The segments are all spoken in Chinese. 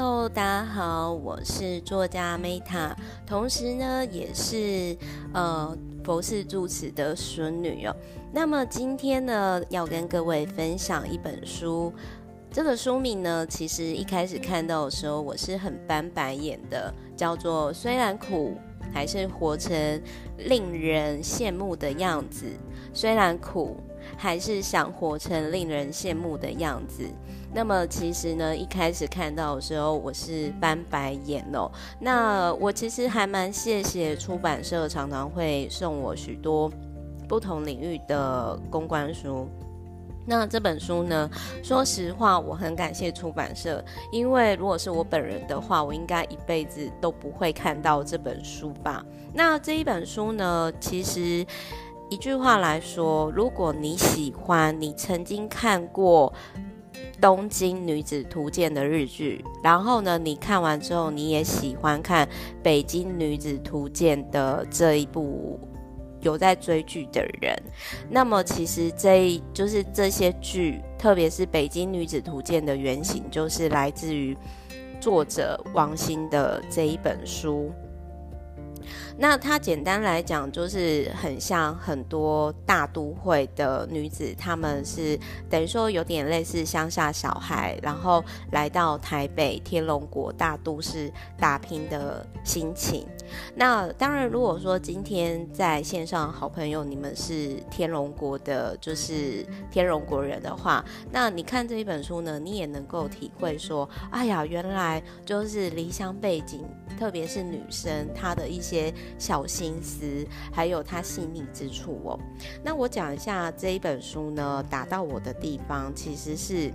Hello，大家好，我是作家 Meta，同时呢也是呃佛寺住持的孙女哦。那么今天呢要跟各位分享一本书，这个书名呢其实一开始看到的时候我是很翻白眼的，叫做《虽然苦还是活成令人羡慕的样子》，虽然苦还是想活成令人羡慕的样子。那么其实呢，一开始看到的时候，我是翻白眼哦。那我其实还蛮谢谢出版社常常会送我许多不同领域的公关书。那这本书呢，说实话，我很感谢出版社，因为如果是我本人的话，我应该一辈子都不会看到这本书吧。那这一本书呢，其实一句话来说，如果你喜欢，你曾经看过。《东京女子图鉴》的日剧，然后呢，你看完之后，你也喜欢看《北京女子图鉴》的这一部，有在追剧的人，那么其实这就是这些剧，特别是《北京女子图鉴》的原型，就是来自于作者王心的这一本书。那它简单来讲，就是很像很多大都会的女子，她们是等于说有点类似乡下小孩，然后来到台北天龙国大都市打拼的心情。那当然，如果说今天在线上好朋友你们是天龙国的，就是天龙国人的话，那你看这一本书呢，你也能够体会说，哎呀，原来就是离乡背景，特别是女生她的一些。小心思，还有她细腻之处哦。那我讲一下这一本书呢，打到我的地方，其实是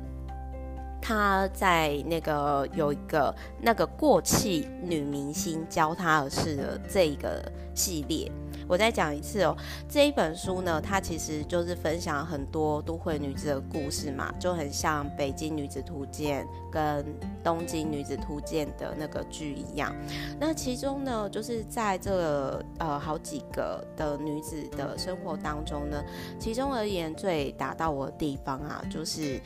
他在那个有一个那个过气女明星教他的事的这一个系列。我再讲一次哦，这一本书呢，它其实就是分享很多都会女子的故事嘛，就很像《北京女子图鉴》跟《东京女子图鉴》的那个剧一样。那其中呢，就是在这个呃好几个的女子的生活当中呢，其中而言最打到我的地方啊，就是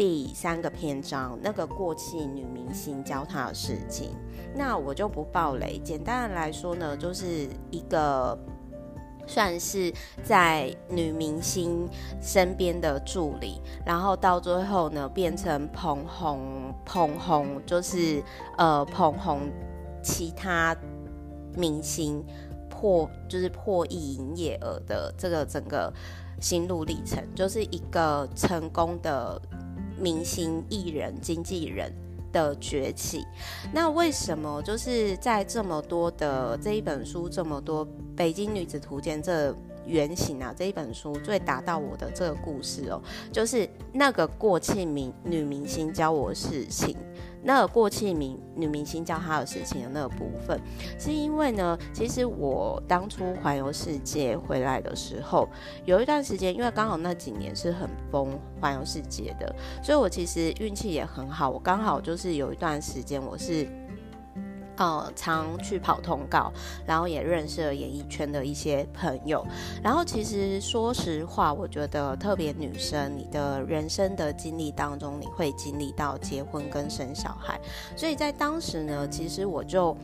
第三个篇章那个过气女明星教她的事情。那我就不爆雷，简单的来说呢，就是一个算是在女明星身边的助理，然后到最后呢，变成捧红捧红，就是呃捧红其他明星破就是破亿营业额的这个整个心路历程，就是一个成功的明星艺人经纪人的崛起，那为什么就是在这么多的这一本书，这么多《北京女子图鉴》这原型啊，这一本书最打到我的这个故事哦，就是那个过气明女明星教我事情。那个过气明女明星叫她的事情的那个部分，是因为呢，其实我当初环游世界回来的时候，有一段时间，因为刚好那几年是很疯环游世界的，所以我其实运气也很好，我刚好就是有一段时间我是。呃，常去跑通告，然后也认识了演艺圈的一些朋友。然后其实说实话，我觉得特别女生，你的人生的经历当中，你会经历到结婚跟生小孩。所以在当时呢，其实我就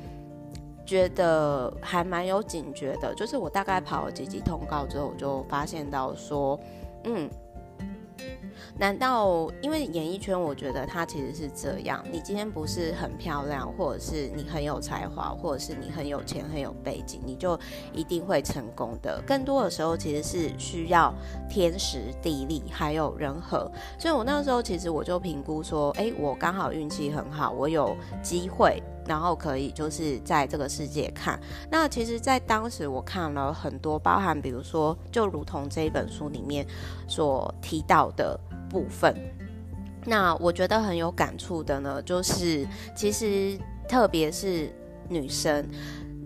觉得还蛮有警觉的。就是我大概跑了几集通告之后，我就发现到说，嗯。难道因为演艺圈，我觉得它其实是这样。你今天不是很漂亮，或者是你很有才华，或者是你很有钱、很有背景，你就一定会成功的。更多的时候，其实是需要天时地利还有人和。所以我那时候其实我就评估说，哎，我刚好运气很好，我有机会，然后可以就是在这个世界看。那其实，在当时我看了很多，包含比如说，就如同这一本书里面所提到的。部分，那我觉得很有感触的呢，就是其实特别是女生，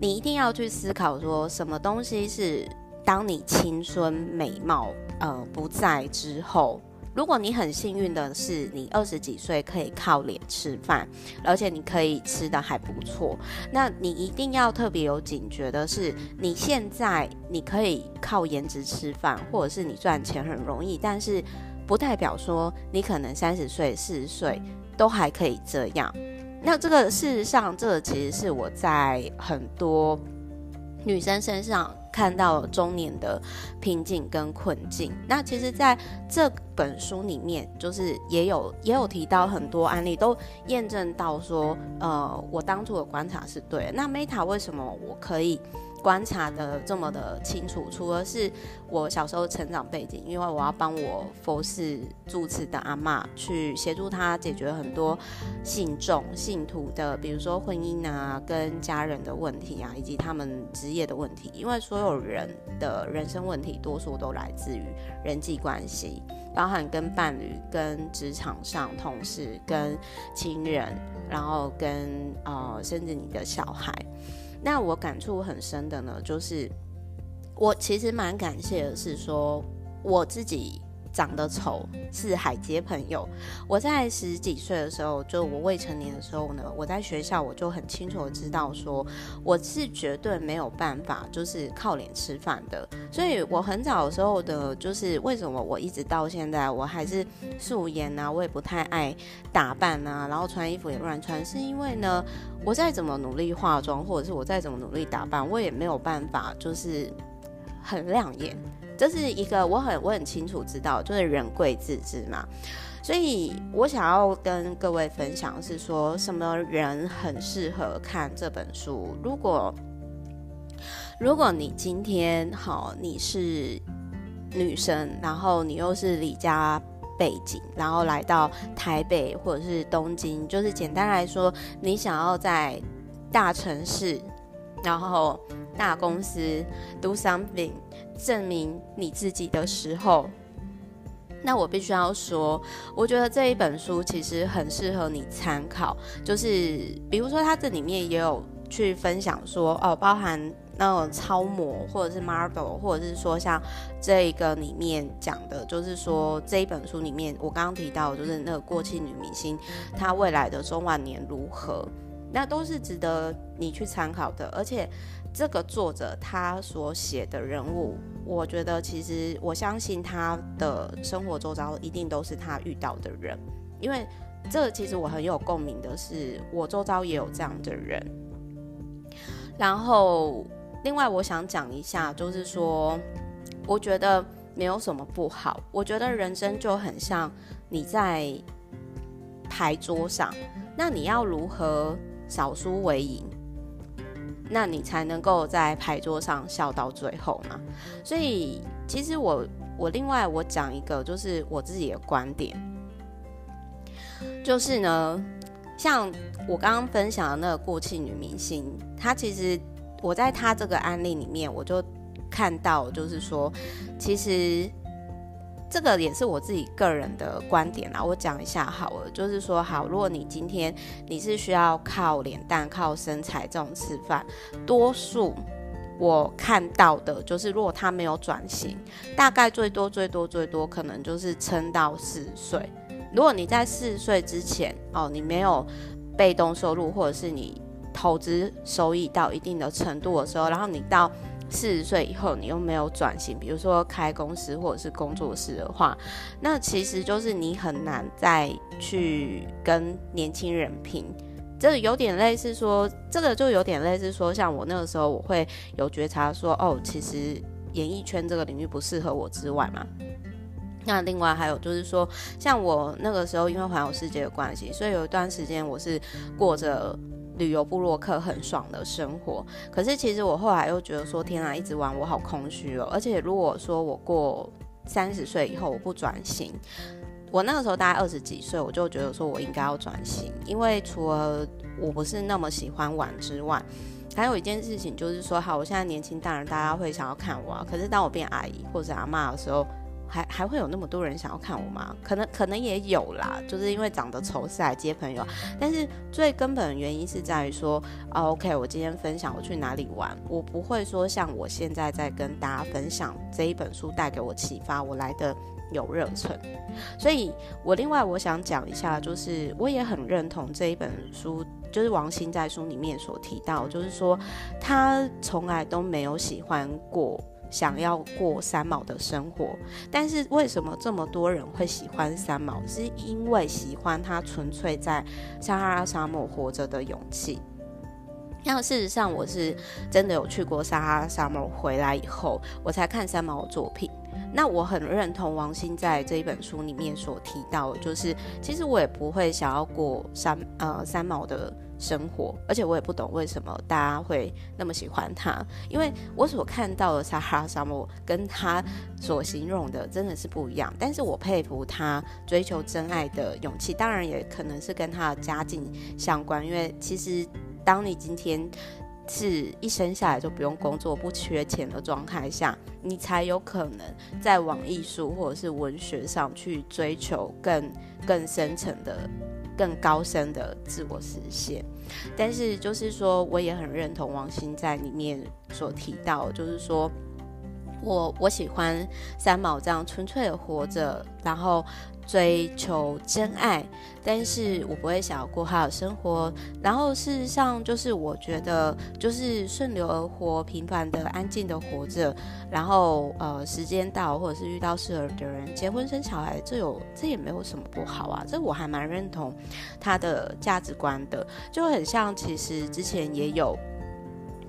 你一定要去思考说，什么东西是当你青春美貌呃不在之后，如果你很幸运的是你二十几岁可以靠脸吃饭，而且你可以吃得还不错，那你一定要特别有警觉的是，你现在你可以靠颜值吃饭，或者是你赚钱很容易，但是。不代表说你可能三十岁、四十岁都还可以这样。那这个事实上，这个其实是我在很多女生身上看到中年的瓶颈跟困境。那其实在这本书里面，就是也有也有提到很多案例，都验证到说，呃，我当初的观察是对的。那 Meta 为什么我可以？观察的这么的清楚，除了是我小时候成长背景，因为我要帮我佛事住持的阿嬷去协助他解决很多信众信徒的，比如说婚姻啊、跟家人的问题啊，以及他们职业的问题。因为所有人的人生问题，多数都来自于人际关系，包含跟伴侣、跟职场上同事、跟亲人，然后跟呃甚至你的小孩。那我感触很深的呢，就是我其实蛮感谢的是说我自己。长得丑是海街朋友。我在十几岁的时候，就我未成年的时候呢，我在学校我就很清楚的知道说，我是绝对没有办法就是靠脸吃饭的。所以我很早的时候的，就是为什么我一直到现在我还是素颜啊，我也不太爱打扮啊，然后穿衣服也乱穿，是因为呢，我再怎么努力化妆，或者是我再怎么努力打扮，我也没有办法就是很亮眼。这是一个我很我很清楚知道，就是人贵自知嘛，所以我想要跟各位分享是说，什么人很适合看这本书。如果如果你今天好，你是女生，然后你又是离家背景，然后来到台北或者是东京，就是简单来说，你想要在大城市，然后大公司 do something。证明你自己的时候，那我必须要说，我觉得这一本书其实很适合你参考。就是比如说，它这里面也有去分享说，哦，包含那种超模或者是 model，或者是说像这个里面讲的，就是说这一本书里面我刚刚提到，就是那个过气女明星，她未来的中晚年如何，那都是值得你去参考的，而且。这个作者他所写的人物，我觉得其实我相信他的生活周遭一定都是他遇到的人，因为这其实我很有共鸣的是，我周遭也有这样的人。然后，另外我想讲一下，就是说，我觉得没有什么不好，我觉得人生就很像你在牌桌上，那你要如何少输为赢？那你才能够在牌桌上笑到最后嘛。所以，其实我我另外我讲一个，就是我自己的观点，就是呢，像我刚刚分享的那个过气女明星，她其实我在她这个案例里面，我就看到，就是说，其实。这个也是我自己个人的观点啦，我讲一下好了，就是说，好，如果你今天你是需要靠脸蛋、靠身材这种吃饭，多数我看到的就是，如果他没有转型，大概最多最多最多可能就是撑到四十岁。如果你在四十岁之前哦，你没有被动收入，或者是你投资收益到一定的程度的时候，然后你到。四十岁以后，你又没有转型，比如说开公司或者是工作室的话，那其实就是你很难再去跟年轻人拼。这有点类似说，这个就有点类似说，像我那个时候，我会有觉察说，哦，其实演艺圈这个领域不适合我之外嘛。那另外还有就是说，像我那个时候因为环游世界的关系，所以有一段时间我是过着。旅游部落客很爽的生活，可是其实我后来又觉得说，天啊，一直玩我好空虚哦。而且如果说我过三十岁以后我不转型，我那个时候大概二十几岁，我就觉得说我应该要转型，因为除了我不是那么喜欢玩之外，还有一件事情就是说，好，我现在年轻大人，大家会想要看我啊，可是当我变阿姨或者阿嬷的时候。还还会有那么多人想要看我吗？可能可能也有啦，就是因为长得丑是来接朋友。但是最根本的原因是在于说，哦，OK，我今天分享我去哪里玩，我不会说像我现在在跟大家分享这一本书带给我启发，我来的有热忱。所以我另外我想讲一下，就是我也很认同这一本书，就是王鑫在书里面所提到，就是说他从来都没有喜欢过。想要过三毛的生活。但是为什么这么多人会喜欢三毛？是因为喜欢他纯粹在撒哈拉沙漠活着的勇气。那事实上，我是真的有去过撒哈拉沙漠，回来以后我才看三毛的作品。那我很认同王心在这一本书里面所提到的，就是其实我也不会想要过三呃三毛的生活，而且我也不懂为什么大家会那么喜欢他，因为我所看到的撒哈拉沙漠跟他所形容的真的是不一样。但是我佩服他追求真爱的勇气，当然也可能是跟他的家境相关，因为其实当你今天。是一生下来就不用工作、不缺钱的状态下，你才有可能在往艺术或者是文学上去追求更更深层的、更高深的自我实现。但是，就是说，我也很认同王鑫在里面所提到，就是说我我喜欢三毛这样纯粹的活着，然后。追求真爱，但是我不会想要过好的生活。然后事实上，就是我觉得，就是顺流而活，平凡的、安静的活着。然后呃，时间到，或者是遇到适合的人，结婚生小孩，这有这也没有什么不好啊。这我还蛮认同他的价值观的，就很像，其实之前也有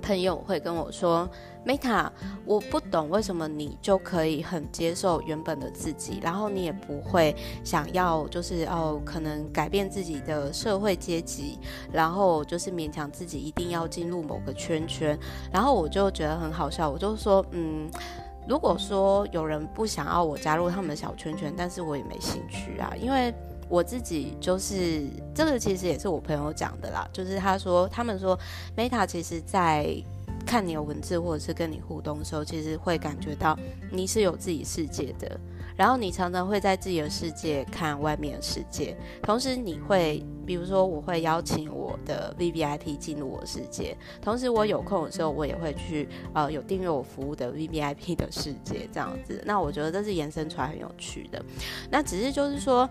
朋友会跟我说。Meta，我不懂为什么你就可以很接受原本的自己，然后你也不会想要就是哦，可能改变自己的社会阶级，然后就是勉强自己一定要进入某个圈圈，然后我就觉得很好笑，我就说，嗯，如果说有人不想要我加入他们的小圈圈，但是我也没兴趣啊，因为我自己就是这个其实也是我朋友讲的啦，就是他说他们说 Meta 其实在。看你的文字或者是跟你互动的时候，其实会感觉到你是有自己世界的，然后你常常会在自己的世界看外面的世界，同时你会，比如说我会邀请我的 VVIP 进入我的世界，同时我有空的时候我也会去呃有订阅我服务的 VVIP 的世界这样子，那我觉得这是延伸出来很有趣的，那只是就是说。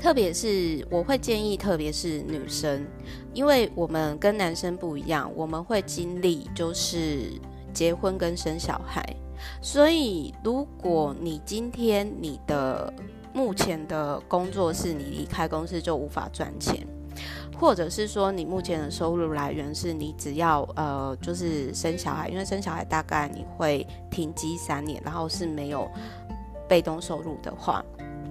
特别是我会建议，特别是女生，因为我们跟男生不一样，我们会经历就是结婚跟生小孩，所以如果你今天你的目前的工作是你离开公司就无法赚钱，或者是说你目前的收入来源是你只要呃就是生小孩，因为生小孩大概你会停机三年，然后是没有被动收入的话。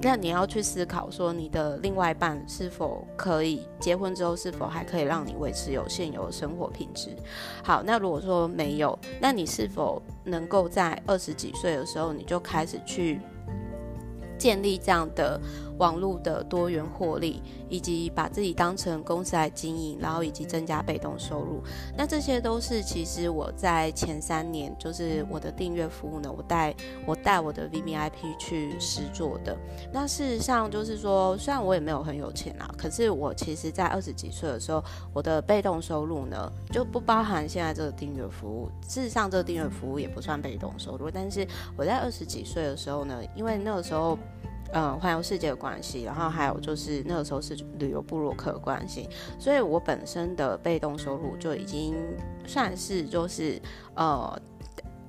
那你要去思考说，你的另外一半是否可以结婚之后，是否还可以让你维持有现有的生活品质？好，那如果说没有，那你是否能够在二十几岁的时候，你就开始去建立这样的？网络的多元获利，以及把自己当成公司来经营，然后以及增加被动收入，那这些都是其实我在前三年，就是我的订阅服务呢，我带我带我的 VVIP 去实做的。那事实上就是说，虽然我也没有很有钱啦，可是我其实在二十几岁的时候，我的被动收入呢就不包含现在这个订阅服务。事实上，这个订阅服务也不算被动收入，但是我在二十几岁的时候呢，因为那个时候。嗯，环游世界的关系，然后还有就是那个时候是旅游部落客关系，所以我本身的被动收入就已经算是就是呃，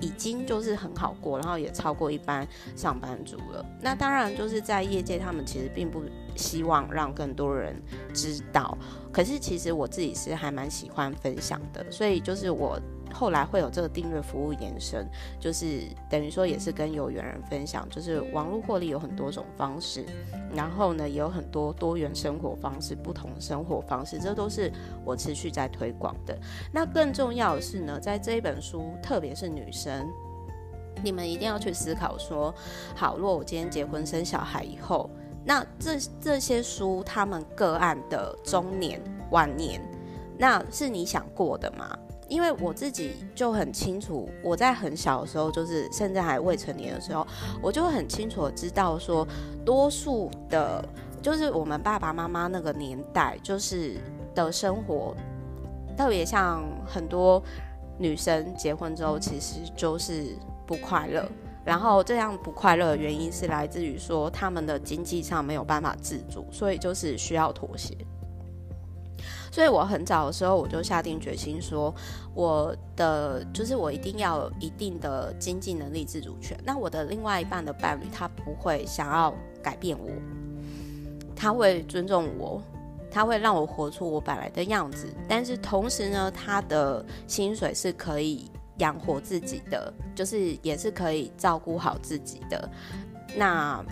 已经就是很好过，然后也超过一般上班族了。那当然就是在业界，他们其实并不希望让更多人知道，可是其实我自己是还蛮喜欢分享的，所以就是我。后来会有这个订阅服务延伸，就是等于说也是跟有缘人分享，就是网络获利有很多种方式，然后呢也有很多多元生活方式，不同生活方式，这都是我持续在推广的。那更重要的是呢，在这一本书，特别是女生，你们一定要去思考说，好，如果我今天结婚生小孩以后，那这这些书他们个案的中年晚年，那是你想过的吗？因为我自己就很清楚，我在很小的时候，就是甚至还未成年的时候，我就很清楚知道说，多数的，就是我们爸爸妈妈那个年代，就是的生活，特别像很多女生结婚之后，其实就是不快乐。然后这样不快乐的原因是来自于说，他们的经济上没有办法自主，所以就是需要妥协。所以我很早的时候我就下定决心说，我的就是我一定要有一定的经济能力、自主权。那我的另外一半的伴侣，他不会想要改变我，他会尊重我，他会让我活出我本来的样子。但是同时呢，他的薪水是可以养活自己的，就是也是可以照顾好自己的。那。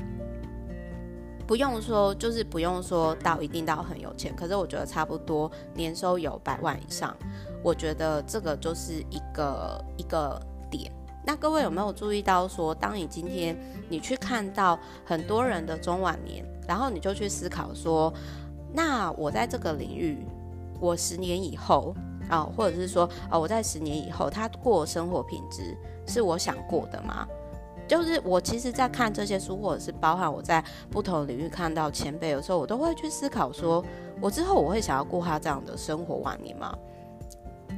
不用说，就是不用说到一定到很有钱，可是我觉得差不多年收有百万以上，我觉得这个就是一个一个点。那各位有没有注意到说，当你今天你去看到很多人的中晚年，然后你就去思考说，那我在这个领域，我十年以后啊，或者是说啊，我在十年以后，他过生活品质是我想过的吗？就是我其实，在看这些书，或者是包含我在不同领域看到前辈的时候，我都会去思考说，我之后我会想要过他这样的生活晚年吗？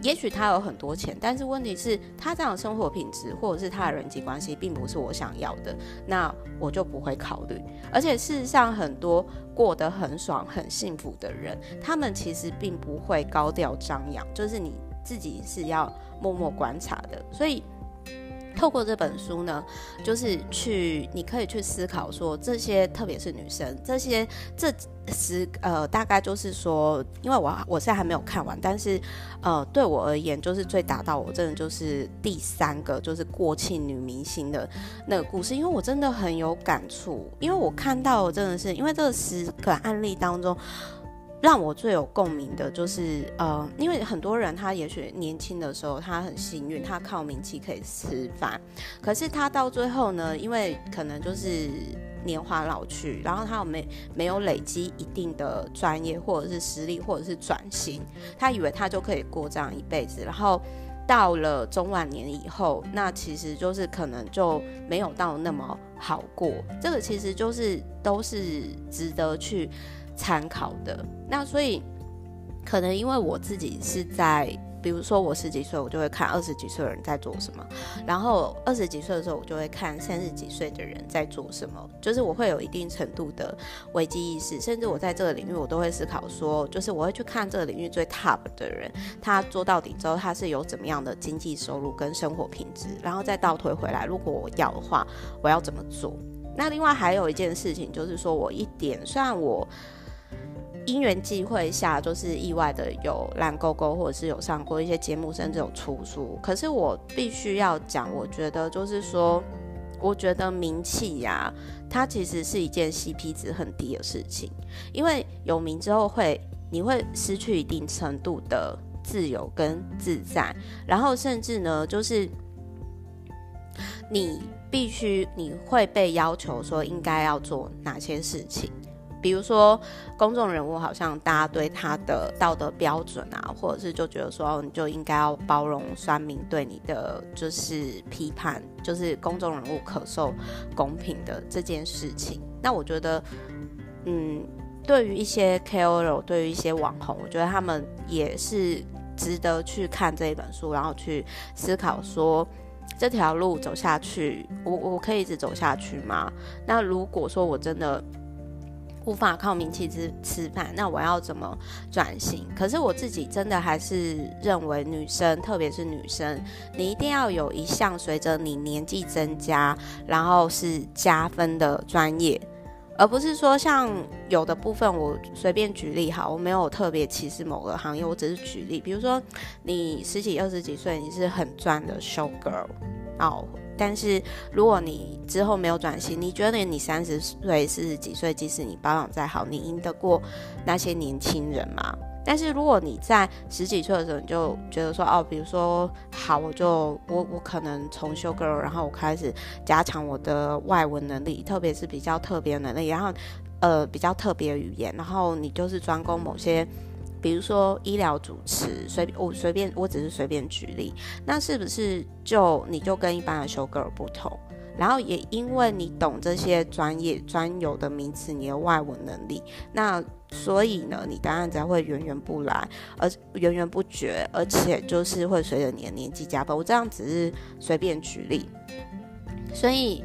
也许他有很多钱，但是问题是，他这样的生活品质，或者是他的人际关系，并不是我想要的，那我就不会考虑。而且事实上，很多过得很爽、很幸福的人，他们其实并不会高调张扬，就是你自己是要默默观察的，所以。透过这本书呢，就是去，你可以去思考说，这些特别是女生，这些这十呃，大概就是说，因为我我现在还没有看完，但是呃，对我而言，就是最打到我，真的就是第三个，就是过气女明星的那个故事，因为我真的很有感触，因为我看到真的是，因为这十个案例当中。让我最有共鸣的就是，呃，因为很多人他也许年轻的时候他很幸运，他靠名气可以吃饭，可是他到最后呢，因为可能就是年华老去，然后他有没没有累积一定的专业或者是实力或者是转型，他以为他就可以过这样一辈子，然后到了中晚年以后，那其实就是可能就没有到那么好过，这个其实就是都是值得去。参考的。那所以可能因为我自己是在，比如说我十几岁，我就会看二十几岁的人在做什么，然后二十几岁的时候，我就会看三十几岁的人在做什么，就是我会有一定程度的危机意识，甚至我在这个领域，我都会思考说，就是我会去看这个领域最 top 的人，他做到底之后，他是有怎么样的经济收入跟生活品质，然后再倒推回来，如果我要的话，我要怎么做？那另外还有一件事情，就是说我一点，虽然我。因缘际会下，就是意外的有烂勾勾，或者是有上过一些节目，甚至有出书。可是我必须要讲，我觉得就是说，我觉得名气呀，它其实是一件 CP 值很低的事情。因为有名之后会，你会失去一定程度的自由跟自在，然后甚至呢，就是你必须你会被要求说应该要做哪些事情。比如说，公众人物好像大家对他的道德标准啊，或者是就觉得说，你就应该要包容酸民对你的就是批判，就是公众人物可受公平的这件事情。那我觉得，嗯，对于一些 KOL，对于一些网红，我觉得他们也是值得去看这一本书，然后去思考说，这条路走下去，我我可以一直走下去吗？那如果说我真的。无法靠名气吃吃饭，那我要怎么转型？可是我自己真的还是认为，女生，特别是女生，你一定要有一项随着你年纪增加，然后是加分的专业，而不是说像有的部分，我随便举例哈，我没有特别歧视某个行业，我只是举例，比如说你十几、二十几岁，你是很赚的 show girl，哦。但是如果你之后没有转型，你觉得你三十岁、四十几岁，即使你保养再好，你赢得过那些年轻人吗？但是如果你在十几岁的时候，你就觉得说，哦，比如说，好，我就我我可能从修 girl，然后我开始加强我的外文能力，特别是比较特别能力，然后呃比较特别语言，然后你就是专攻某些。比如说医疗主持，随我随便，我只是随便举例，那是不是就你就跟一般的 show girl 不同？然后也因为你懂这些专业专有的名词，你的外文能力，那所以呢，你当然才会源源不来，而源源不绝，而且就是会随着你的年纪加分。我这样只是随便举例，所以。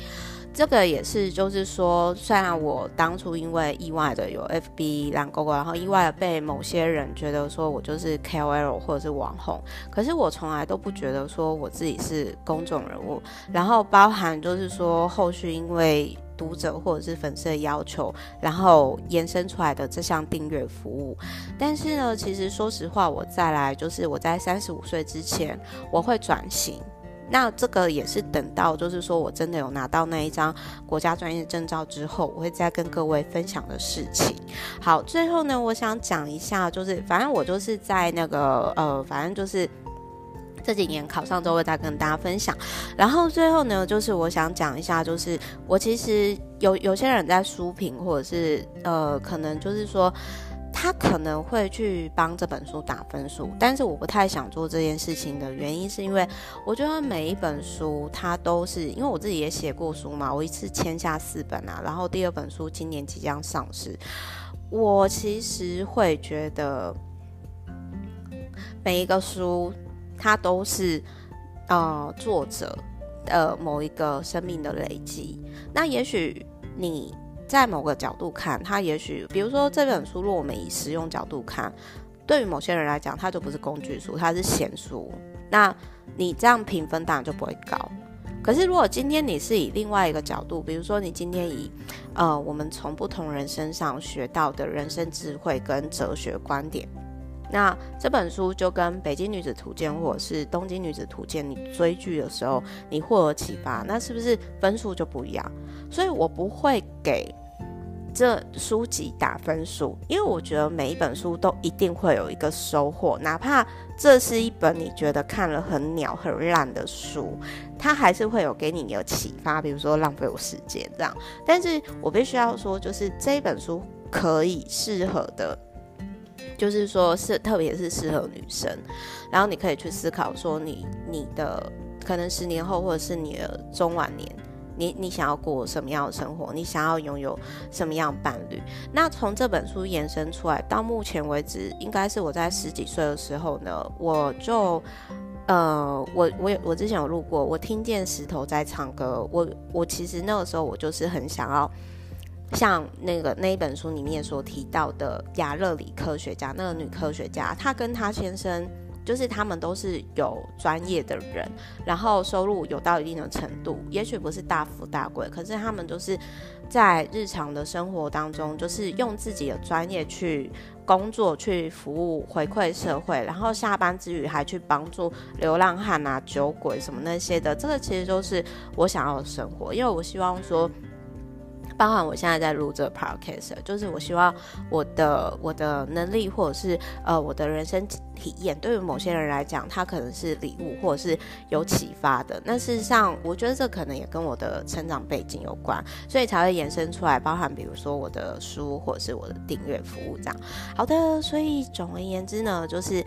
这个也是，就是说，虽然我当初因为意外的有 FB 蓝勾勾，然后意外的被某些人觉得说我就是 KOL 或者是网红，可是我从来都不觉得说我自己是公众人物。然后包含就是说后续因为读者或者是粉丝的要求，然后延伸出来的这项订阅服务。但是呢，其实说实话，我再来就是我在三十五岁之前，我会转型。那这个也是等到，就是说我真的有拿到那一张国家专业证照之后，我会再跟各位分享的事情。好，最后呢，我想讲一下，就是反正我就是在那个呃，反正就是这几年考上之后会再跟大家分享。然后最后呢，就是我想讲一下，就是我其实有有些人在书评，或者是呃，可能就是说。他可能会去帮这本书打分数，但是我不太想做这件事情的原因，是因为我觉得每一本书它都是，因为我自己也写过书嘛，我一次签下四本啊，然后第二本书今年即将上市，我其实会觉得每一个书它都是呃作者的某一个生命的累积，那也许你。在某个角度看，它也许，比如说这本书，如果我们以实用角度看，对于某些人来讲，它就不是工具书，它是闲书。那你这样评分当然就不会高。可是如果今天你是以另外一个角度，比如说你今天以，呃，我们从不同人身上学到的人生智慧跟哲学观点。那这本书就跟《北京女子图鉴》或者是《东京女子图鉴》，你追剧的时候你获得启发，那是不是分数就不一样？所以我不会给这书籍打分数，因为我觉得每一本书都一定会有一个收获，哪怕这是一本你觉得看了很鸟很烂的书，它还是会有给你有启发，比如说浪费我时间这样。但是我必须要说，就是这一本书可以适合的。就是说，是特别是适合女生，然后你可以去思考说你，你的可能十年后，或者是你的中晚年，你你想要过什么样的生活？你想要拥有什么样的伴侣？那从这本书延伸出来，到目前为止，应该是我在十几岁的时候呢，我就呃，我我我之前有录过，我听见石头在唱歌，我我其实那个时候我就是很想要。像那个那一本书里面所提到的亚勒里科学家，那个女科学家，她跟她先生，就是他们都是有专业的人，然后收入有到一定的程度，也许不是大富大贵，可是他们都是在日常的生活当中，就是用自己的专业去工作、去服务、回馈社会，然后下班之余还去帮助流浪汉啊、酒鬼什么那些的，这个其实都是我想要的生活，因为我希望说。包含我现在在录这 podcast，就是我希望我的我的能力或者是呃我的人生体验，对于某些人来讲，它可能是礼物或者是有启发的。那事实上，我觉得这可能也跟我的成长背景有关，所以才会延伸出来。包含比如说我的书或者是我的订阅服务这样。好的，所以总而言之呢，就是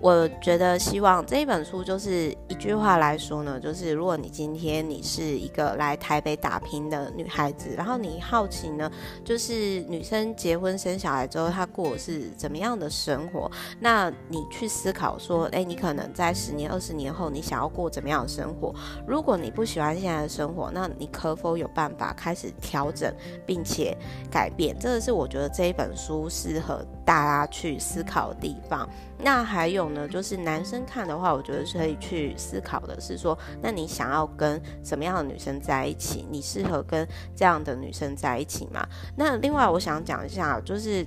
我觉得希望这一本书就是一句话来说呢，就是如果你今天你是一个来台北打拼的女孩子，然后你好奇呢，就是女生结婚生小孩之后，她过的是怎么样的生活？那你去思考说，诶，你可能在十年、二十年后，你想要过怎么样的生活？如果你不喜欢现在的生活，那你可否有办法开始调整并且改变？这个是我觉得这一本书适合大家去思考的地方。那还有呢，就是男生看的话，我觉得可以去思考的是说，那你想要跟什么样的女生在一起？你适合跟这样的女生在一起吗？那另外，我想讲一下，就是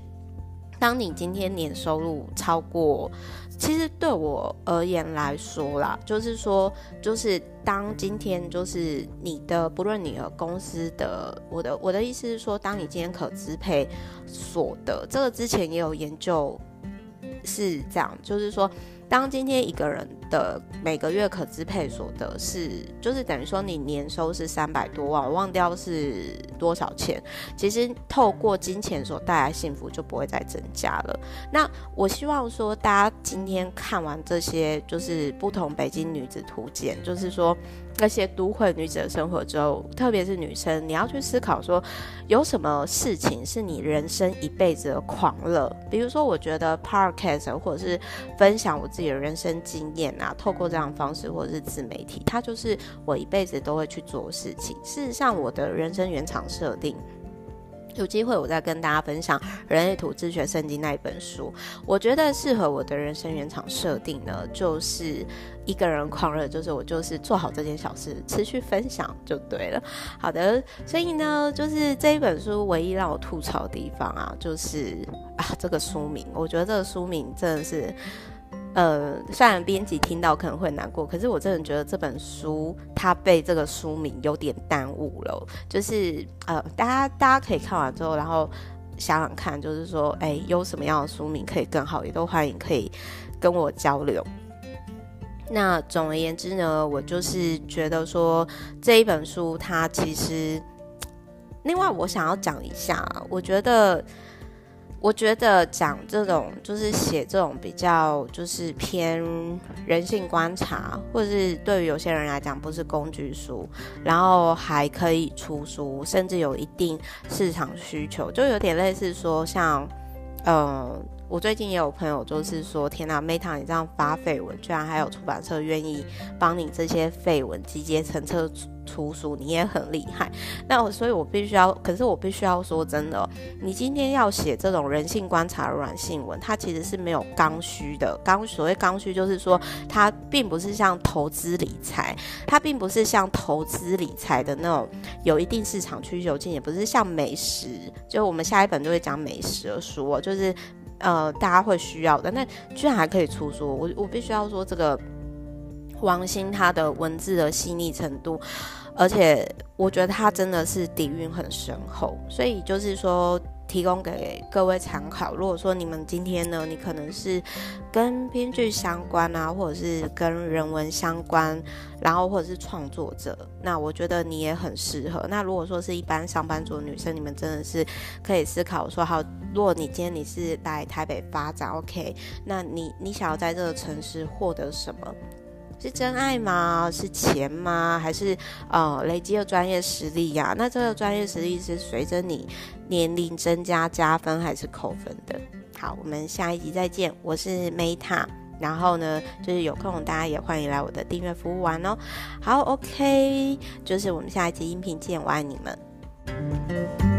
当你今天年收入超过，其实对我而言来说啦，就是说，就是当今天就是你的，不论你的公司的，我的我的意思是说，当你今天可支配所得，这个之前也有研究。是这样，就是说，当今天一个人的每个月可支配所得是，就是等于说你年收是三百多万，我忘掉是多少钱。其实透过金钱所带来幸福就不会再增加了。那我希望说，大家今天看完这些，就是不同北京女子图鉴，就是说，那些都会女子的生活之后，特别是女生，你要去思考说，有什么事情是你人生一辈子的狂热？比如说，我觉得 podcast 或者是分享我自己的人生经验啊，透过这样的方式或者是自媒体，它就是我一辈子都会去做事情。事实上，我的人生原厂设定。有机会我再跟大家分享《人类图自学圣经》那一本书，我觉得适合我的人生原厂设定呢，就是一个人狂热，就是我就是做好这件小事，持续分享就对了。好的，所以呢，就是这一本书唯一让我吐槽的地方啊，就是啊这个书名，我觉得这个书名真的是。呃，虽然编辑听到可能会难过，可是我真的觉得这本书它被这个书名有点耽误了。就是呃，大家大家可以看完之后，然后想想看，就是说，哎，有什么样的书名可以更好，也都欢迎可以跟我交流。那总而言之呢，我就是觉得说这一本书它其实，另外我想要讲一下，我觉得。我觉得讲这种就是写这种比较就是偏人性观察，或者是对于有些人来讲不是工具书，然后还可以出书，甚至有一定市场需求，就有点类似说像，嗯，我最近也有朋友就是说，天哪，Meta 你这样发废文，居然还有出版社愿意帮你这些废文集结成册。出书你也很厉害，那我所以，我必须要，可是我必须要说真的，你今天要写这种人性观察软性文，它其实是没有刚需的。刚所谓刚需，就是说它并不是像投资理财，它并不是像投资理财的那种有一定市场需求性，也不是像美食，就我们下一本就会讲美食的书，就是呃大家会需要的。那居然还可以出书，我我必须要说这个。王星他的文字的细腻程度，而且我觉得他真的是底蕴很深厚，所以就是说提供给各位参考。如果说你们今天呢，你可能是跟编剧相关啊，或者是跟人文相关，然后或者是创作者，那我觉得你也很适合。那如果说是一般上班族女生，你们真的是可以思考说，好，如果你今天你是来台北发展，OK，那你你想要在这个城市获得什么？是真爱吗？是钱吗？还是呃累积的专业实力呀、那这个专业实力是随着你年龄增加加分还是扣分的？好，我们下一集再见。我是 Meta，然后呢，就是有空大家也欢迎来我的订阅服务玩哦。好，OK，就是我们下一集音频见，我爱你们。